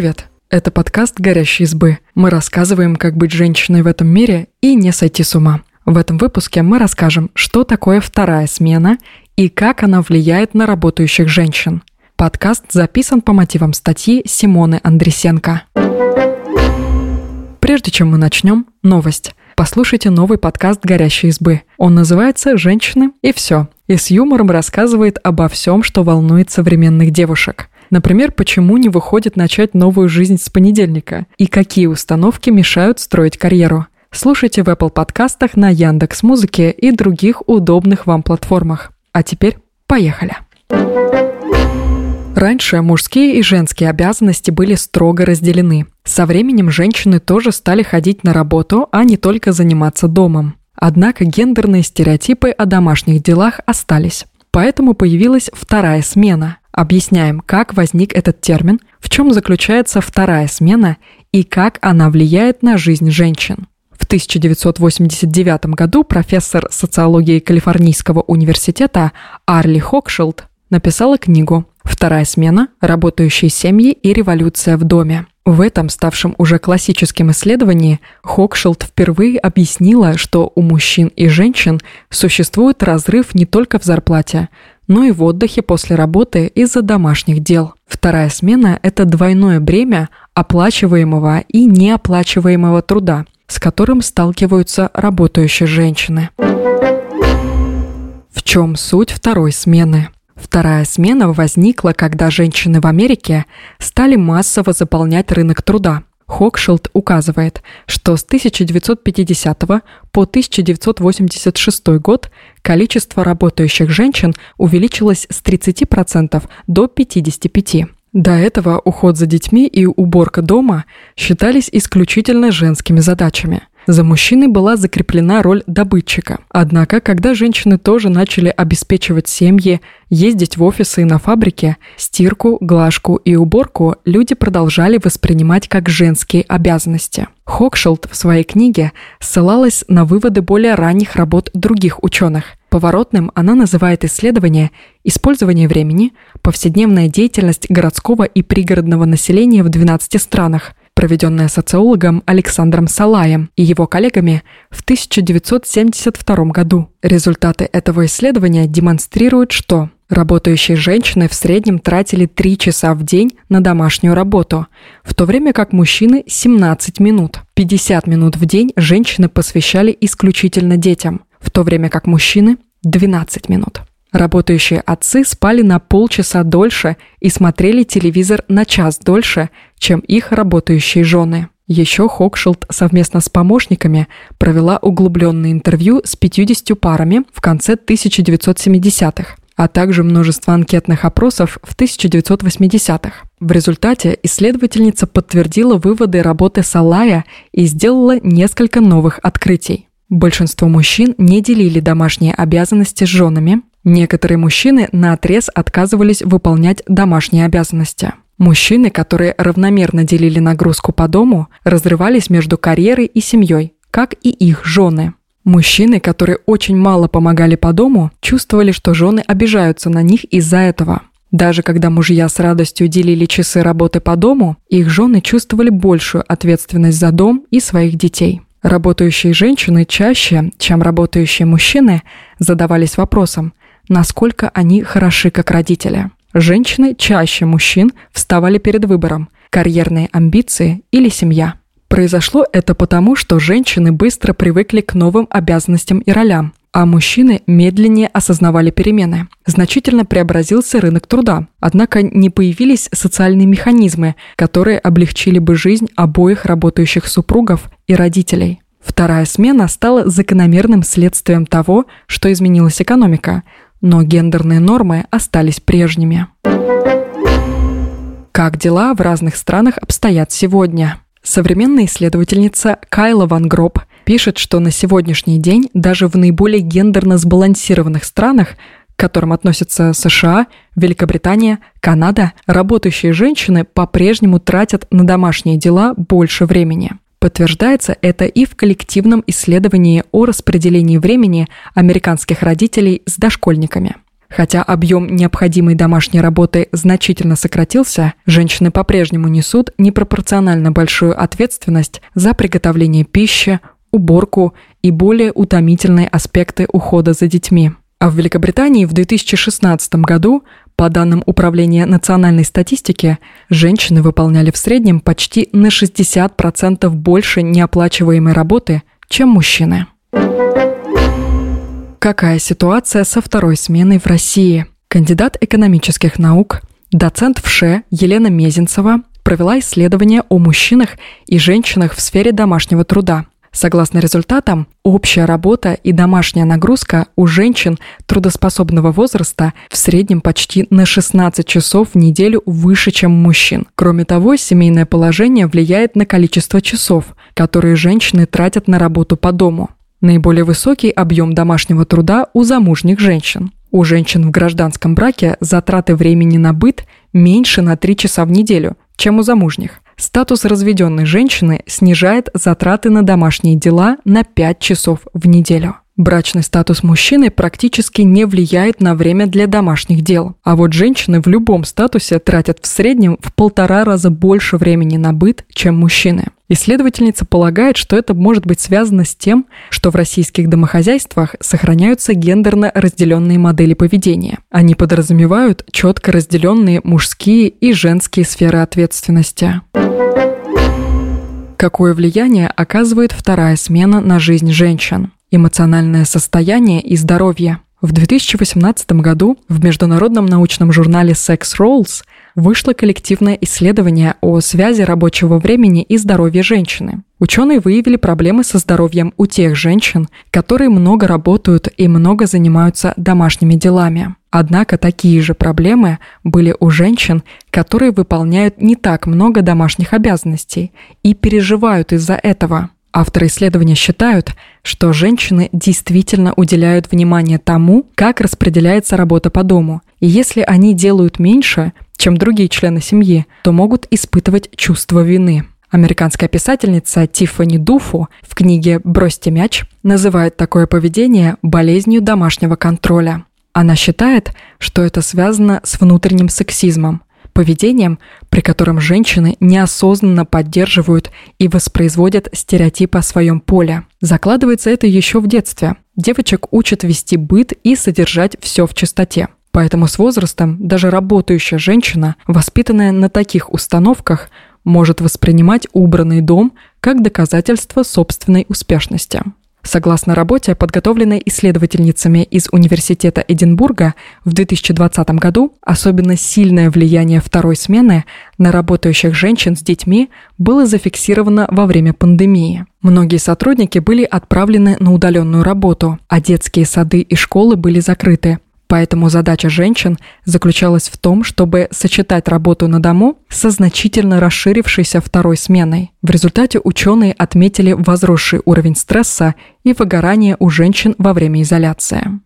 Привет! Это подкаст «Горящие избы». Мы рассказываем, как быть женщиной в этом мире и не сойти с ума. В этом выпуске мы расскажем, что такое вторая смена и как она влияет на работающих женщин. Подкаст записан по мотивам статьи Симоны Андресенко. Прежде чем мы начнем, новость. Послушайте новый подкаст «Горящие избы». Он называется «Женщины и все». И с юмором рассказывает обо всем, что волнует современных девушек. Например, почему не выходит начать новую жизнь с понедельника и какие установки мешают строить карьеру. Слушайте в Apple подкастах на Яндекс Музыке и других удобных вам платформах. А теперь поехали. Раньше мужские и женские обязанности были строго разделены. Со временем женщины тоже стали ходить на работу, а не только заниматься домом. Однако гендерные стереотипы о домашних делах остались. Поэтому появилась вторая смена. Объясняем, как возник этот термин, в чем заключается вторая смена и как она влияет на жизнь женщин. В 1989 году профессор социологии Калифорнийского университета Арли Хокшилд написала книгу «Вторая смена. Работающие семьи и революция в доме». В этом, ставшем уже классическим исследовании, Хокшилд впервые объяснила, что у мужчин и женщин существует разрыв не только в зарплате, но и в отдыхе после работы из-за домашних дел. Вторая смена – это двойное бремя оплачиваемого и неоплачиваемого труда, с которым сталкиваются работающие женщины. В чем суть второй смены? Вторая смена возникла, когда женщины в Америке стали массово заполнять рынок труда. Хокшилд указывает, что с 1950 по 1986 год количество работающих женщин увеличилось с 30% до 55%. До этого уход за детьми и уборка дома считались исключительно женскими задачами. За мужчиной была закреплена роль добытчика. Однако, когда женщины тоже начали обеспечивать семьи, ездить в офисы и на фабрике, стирку, глажку и уборку люди продолжали воспринимать как женские обязанности. Хокшилд в своей книге ссылалась на выводы более ранних работ других ученых. Поворотным она называет исследование использование времени, повседневная деятельность городского и пригородного населения в 12 странах, проведенная социологом Александром Салаем и его коллегами в 1972 году. Результаты этого исследования демонстрируют, что Работающие женщины в среднем тратили 3 часа в день на домашнюю работу, в то время как мужчины 17 минут. 50 минут в день женщины посвящали исключительно детям, в то время как мужчины 12 минут. Работающие отцы спали на полчаса дольше и смотрели телевизор на час дольше, чем их работающие жены. Еще Хокшилд совместно с помощниками провела углубленное интервью с 50 парами в конце 1970-х, а также множество анкетных опросов в 1980-х. В результате исследовательница подтвердила выводы работы Салая и сделала несколько новых открытий. Большинство мужчин не делили домашние обязанности с женами, Некоторые мужчины на отрез отказывались выполнять домашние обязанности. Мужчины, которые равномерно делили нагрузку по дому, разрывались между карьерой и семьей, как и их жены. Мужчины, которые очень мало помогали по дому, чувствовали, что жены обижаются на них из-за этого. Даже когда мужья с радостью делили часы работы по дому, их жены чувствовали большую ответственность за дом и своих детей. Работающие женщины чаще, чем работающие мужчины, задавались вопросом, насколько они хороши как родители. Женщины чаще мужчин вставали перед выбором – карьерные амбиции или семья. Произошло это потому, что женщины быстро привыкли к новым обязанностям и ролям, а мужчины медленнее осознавали перемены. Значительно преобразился рынок труда, однако не появились социальные механизмы, которые облегчили бы жизнь обоих работающих супругов и родителей. Вторая смена стала закономерным следствием того, что изменилась экономика – но гендерные нормы остались прежними. Как дела в разных странах обстоят сегодня? Современная исследовательница Кайла Ван Гроб пишет, что на сегодняшний день даже в наиболее гендерно сбалансированных странах, к которым относятся США, Великобритания, Канада, работающие женщины по-прежнему тратят на домашние дела больше времени. Подтверждается это и в коллективном исследовании о распределении времени американских родителей с дошкольниками. Хотя объем необходимой домашней работы значительно сократился, женщины по-прежнему несут непропорционально большую ответственность за приготовление пищи, уборку и более утомительные аспекты ухода за детьми. А в Великобритании в 2016 году, по данным Управления национальной статистики, женщины выполняли в среднем почти на 60% больше неоплачиваемой работы, чем мужчины. Какая ситуация со второй сменой в России? Кандидат экономических наук, доцент в ШЕ Елена Мезенцева провела исследование о мужчинах и женщинах в сфере домашнего труда. Согласно результатам, общая работа и домашняя нагрузка у женщин трудоспособного возраста в среднем почти на 16 часов в неделю выше, чем мужчин. Кроме того, семейное положение влияет на количество часов, которые женщины тратят на работу по дому. Наиболее высокий объем домашнего труда у замужних женщин. У женщин в гражданском браке затраты времени на быт меньше на 3 часа в неделю, чем у замужних. Статус разведенной женщины снижает затраты на домашние дела на 5 часов в неделю. Брачный статус мужчины практически не влияет на время для домашних дел. А вот женщины в любом статусе тратят в среднем в полтора раза больше времени на быт, чем мужчины. Исследовательница полагает, что это может быть связано с тем, что в российских домохозяйствах сохраняются гендерно разделенные модели поведения. Они подразумевают четко разделенные мужские и женские сферы ответственности. Какое влияние оказывает вторая смена на жизнь женщин? Эмоциональное состояние и здоровье. В 2018 году в международном научном журнале Sex Roles вышло коллективное исследование о связи рабочего времени и здоровья женщины. Ученые выявили проблемы со здоровьем у тех женщин, которые много работают и много занимаются домашними делами. Однако такие же проблемы были у женщин, которые выполняют не так много домашних обязанностей и переживают из-за этого. Авторы исследования считают, что женщины действительно уделяют внимание тому, как распределяется работа по дому, и если они делают меньше, чем другие члены семьи, то могут испытывать чувство вины. Американская писательница Тиффани Дуфу в книге «Бросьте мяч» называет такое поведение болезнью домашнего контроля. Она считает, что это связано с внутренним сексизмом, поведением, при котором женщины неосознанно поддерживают и воспроизводят стереотипы о своем поле. Закладывается это еще в детстве. Девочек учат вести быт и содержать все в чистоте. Поэтому с возрастом даже работающая женщина, воспитанная на таких установках, может воспринимать убранный дом как доказательство собственной успешности. Согласно работе, подготовленной исследовательницами из Университета Эдинбурга, в 2020 году особенно сильное влияние второй смены на работающих женщин с детьми было зафиксировано во время пандемии. Многие сотрудники были отправлены на удаленную работу, а детские сады и школы были закрыты, Поэтому задача женщин заключалась в том, чтобы сочетать работу на дому со значительно расширившейся второй сменой. В результате ученые отметили возросший уровень стресса и выгорания у женщин во время изоляции.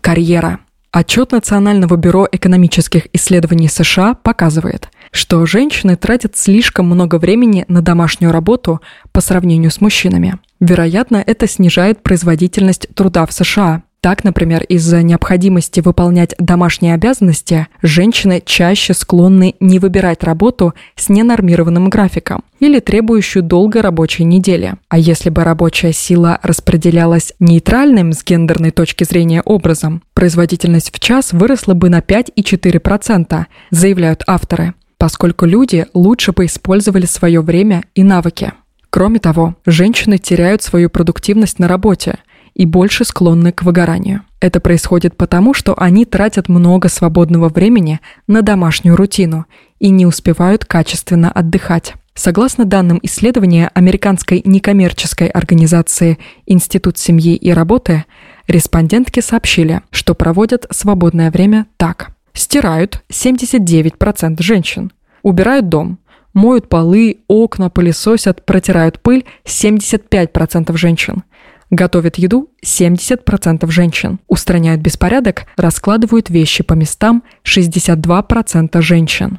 Карьера. Отчет Национального бюро экономических исследований США показывает, что женщины тратят слишком много времени на домашнюю работу по сравнению с мужчинами. Вероятно, это снижает производительность труда в США, так, например, из-за необходимости выполнять домашние обязанности, женщины чаще склонны не выбирать работу с ненормированным графиком или требующую долгой рабочей недели. А если бы рабочая сила распределялась нейтральным с гендерной точки зрения образом, производительность в час выросла бы на 5,4%, заявляют авторы, поскольку люди лучше бы использовали свое время и навыки. Кроме того, женщины теряют свою продуктивность на работе – и больше склонны к выгоранию. Это происходит потому, что они тратят много свободного времени на домашнюю рутину и не успевают качественно отдыхать. Согласно данным исследования американской некоммерческой организации Институт семьи и работы, респондентки сообщили, что проводят свободное время так. Стирают 79% женщин, убирают дом, моют полы, окна, пылесосят, протирают пыль 75% женщин, Готовят еду 70% женщин. Устраняют беспорядок, раскладывают вещи по местам 62% женщин.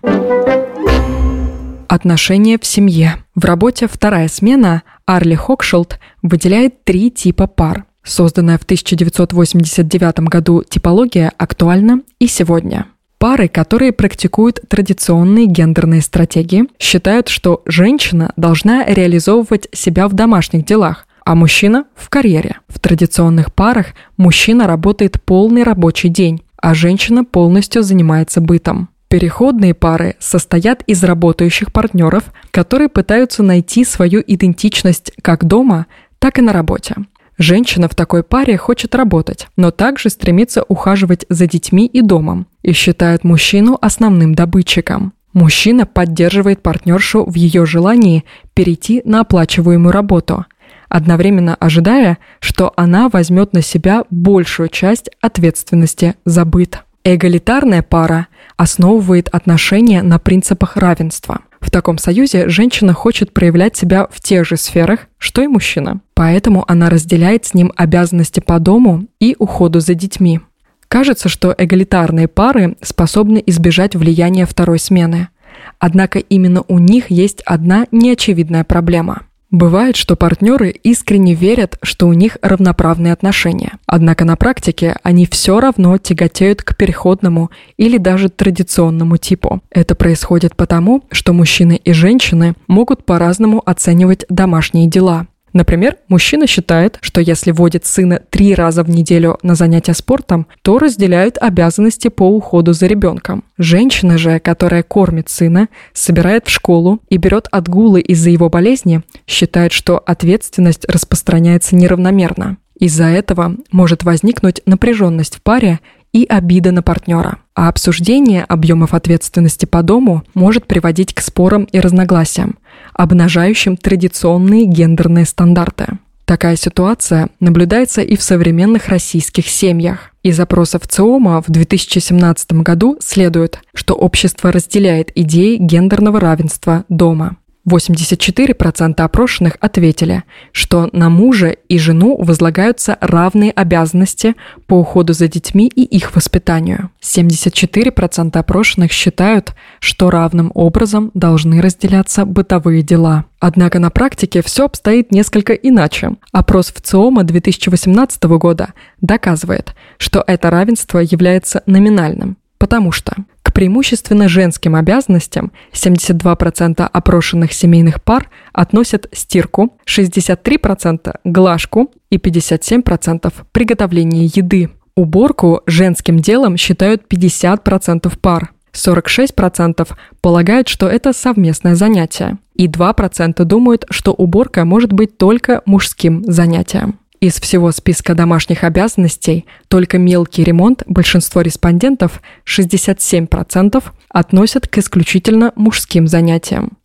Отношения в семье. В работе «Вторая смена» Арли Хокшилд выделяет три типа пар. Созданная в 1989 году типология актуальна и сегодня. Пары, которые практикуют традиционные гендерные стратегии, считают, что женщина должна реализовывать себя в домашних делах, а мужчина – в карьере. В традиционных парах мужчина работает полный рабочий день, а женщина полностью занимается бытом. Переходные пары состоят из работающих партнеров, которые пытаются найти свою идентичность как дома, так и на работе. Женщина в такой паре хочет работать, но также стремится ухаживать за детьми и домом и считает мужчину основным добытчиком. Мужчина поддерживает партнершу в ее желании перейти на оплачиваемую работу, одновременно ожидая, что она возьмет на себя большую часть ответственности за быт. Эгалитарная пара основывает отношения на принципах равенства. В таком союзе женщина хочет проявлять себя в тех же сферах, что и мужчина. Поэтому она разделяет с ним обязанности по дому и уходу за детьми. Кажется, что эгалитарные пары способны избежать влияния второй смены. Однако именно у них есть одна неочевидная проблема – Бывает, что партнеры искренне верят, что у них равноправные отношения. Однако на практике они все равно тяготеют к переходному или даже традиционному типу. Это происходит потому, что мужчины и женщины могут по-разному оценивать домашние дела. Например, мужчина считает, что если водит сына три раза в неделю на занятия спортом, то разделяют обязанности по уходу за ребенком. Женщина же, которая кормит сына, собирает в школу и берет отгулы из-за его болезни, считает, что ответственность распространяется неравномерно. Из-за этого может возникнуть напряженность в паре и обида на партнера. А обсуждение объемов ответственности по дому может приводить к спорам и разногласиям, обнажающим традиционные гендерные стандарты. Такая ситуация наблюдается и в современных российских семьях. Из опросов ЦИОМа в 2017 году следует, что общество разделяет идеи гендерного равенства дома. 84% опрошенных ответили, что на мужа и жену возлагаются равные обязанности по уходу за детьми и их воспитанию. 74% опрошенных считают, что равным образом должны разделяться бытовые дела. Однако на практике все обстоит несколько иначе. Опрос в ЦИОМа 2018 года доказывает, что это равенство является номинальным, потому что преимущественно женским обязанностям 72% опрошенных семейных пар относят стирку, 63% – глажку и 57% – приготовление еды. Уборку женским делом считают 50% пар. 46% полагают, что это совместное занятие. И 2% думают, что уборка может быть только мужским занятием. Из всего списка домашних обязанностей только мелкий ремонт большинство респондентов, 67%, относят к исключительно мужским занятиям.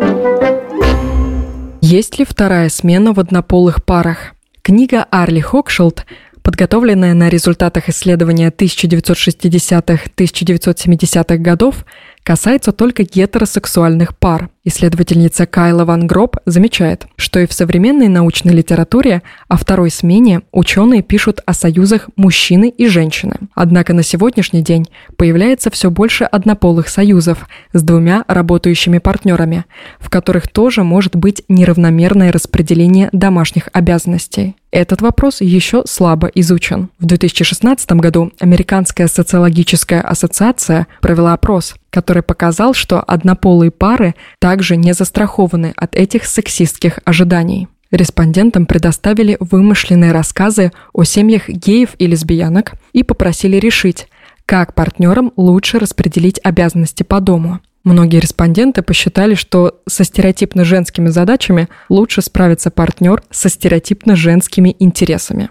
Есть ли вторая смена в однополых парах? Книга Арли Хокшилд подготовленная на результатах исследования 1960-1970-х годов, касается только гетеросексуальных пар. Исследовательница Кайла Ван Гроб замечает, что и в современной научной литературе о второй смене ученые пишут о союзах мужчины и женщины. Однако на сегодняшний день появляется все больше однополых союзов с двумя работающими партнерами, в которых тоже может быть неравномерное распределение домашних обязанностей. Этот вопрос еще слабо изучен. В 2016 году Американская социологическая ассоциация провела опрос, который показал, что однополые пары также не застрахованы от этих сексистских ожиданий. Респондентам предоставили вымышленные рассказы о семьях геев и лесбиянок и попросили решить, как партнерам лучше распределить обязанности по дому. Многие респонденты посчитали, что со стереотипно женскими задачами лучше справится партнер со стереотипно женскими интересами.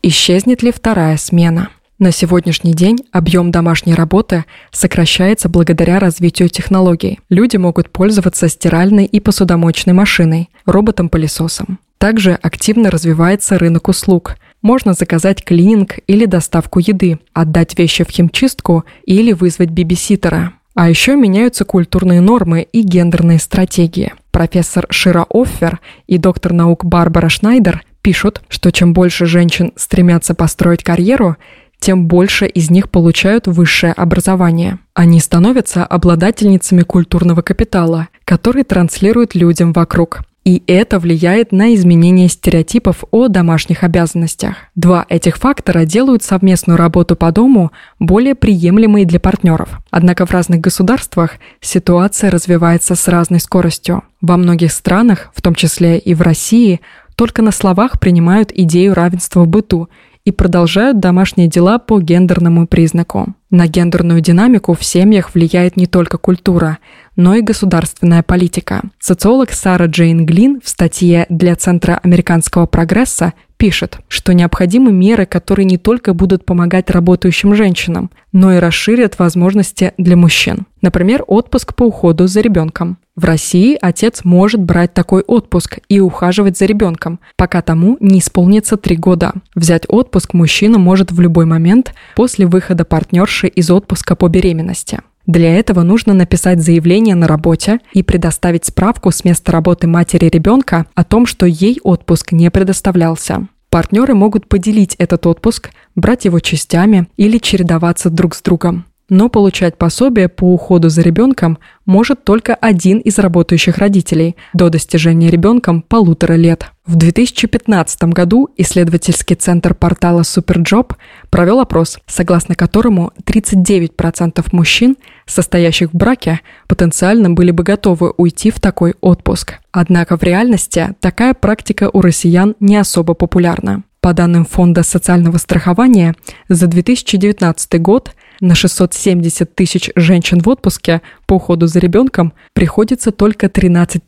Исчезнет ли вторая смена? На сегодняшний день объем домашней работы сокращается благодаря развитию технологий. Люди могут пользоваться стиральной и посудомоечной машиной, роботом-пылесосом. Также активно развивается рынок услуг. Можно заказать клининг или доставку еды, отдать вещи в химчистку или вызвать бибиситера. А еще меняются культурные нормы и гендерные стратегии. Профессор Шира Оффер и доктор наук Барбара Шнайдер пишут, что чем больше женщин стремятся построить карьеру, тем больше из них получают высшее образование. Они становятся обладательницами культурного капитала, который транслируют людям вокруг. И это влияет на изменение стереотипов о домашних обязанностях. Два этих фактора делают совместную работу по дому более приемлемой для партнеров. Однако в разных государствах ситуация развивается с разной скоростью. Во многих странах, в том числе и в России, только на словах принимают идею равенства в быту и продолжают домашние дела по гендерному признаку. На гендерную динамику в семьях влияет не только культура, но и государственная политика. Социолог Сара Джейн Глин в статье для Центра американского прогресса пишет, что необходимы меры, которые не только будут помогать работающим женщинам, но и расширят возможности для мужчин. Например, отпуск по уходу за ребенком. В России отец может брать такой отпуск и ухаживать за ребенком, пока тому не исполнится три года. Взять отпуск мужчина может в любой момент после выхода партнерши из отпуска по беременности. Для этого нужно написать заявление на работе и предоставить справку с места работы матери ребенка о том, что ей отпуск не предоставлялся. Партнеры могут поделить этот отпуск, брать его частями или чередоваться друг с другом но получать пособие по уходу за ребенком может только один из работающих родителей до достижения ребенком полутора лет. В 2015 году исследовательский центр портала Superjob провел опрос, согласно которому 39% мужчин, состоящих в браке, потенциально были бы готовы уйти в такой отпуск. Однако в реальности такая практика у россиян не особо популярна. По данным Фонда социального страхования, за 2019 год на 670 тысяч женщин в отпуске по уходу за ребенком приходится только 13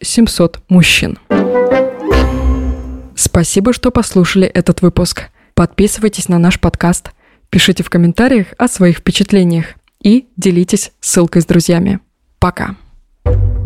700 мужчин. Спасибо, что послушали этот выпуск. Подписывайтесь на наш подкаст, пишите в комментариях о своих впечатлениях и делитесь ссылкой с друзьями. Пока! thank you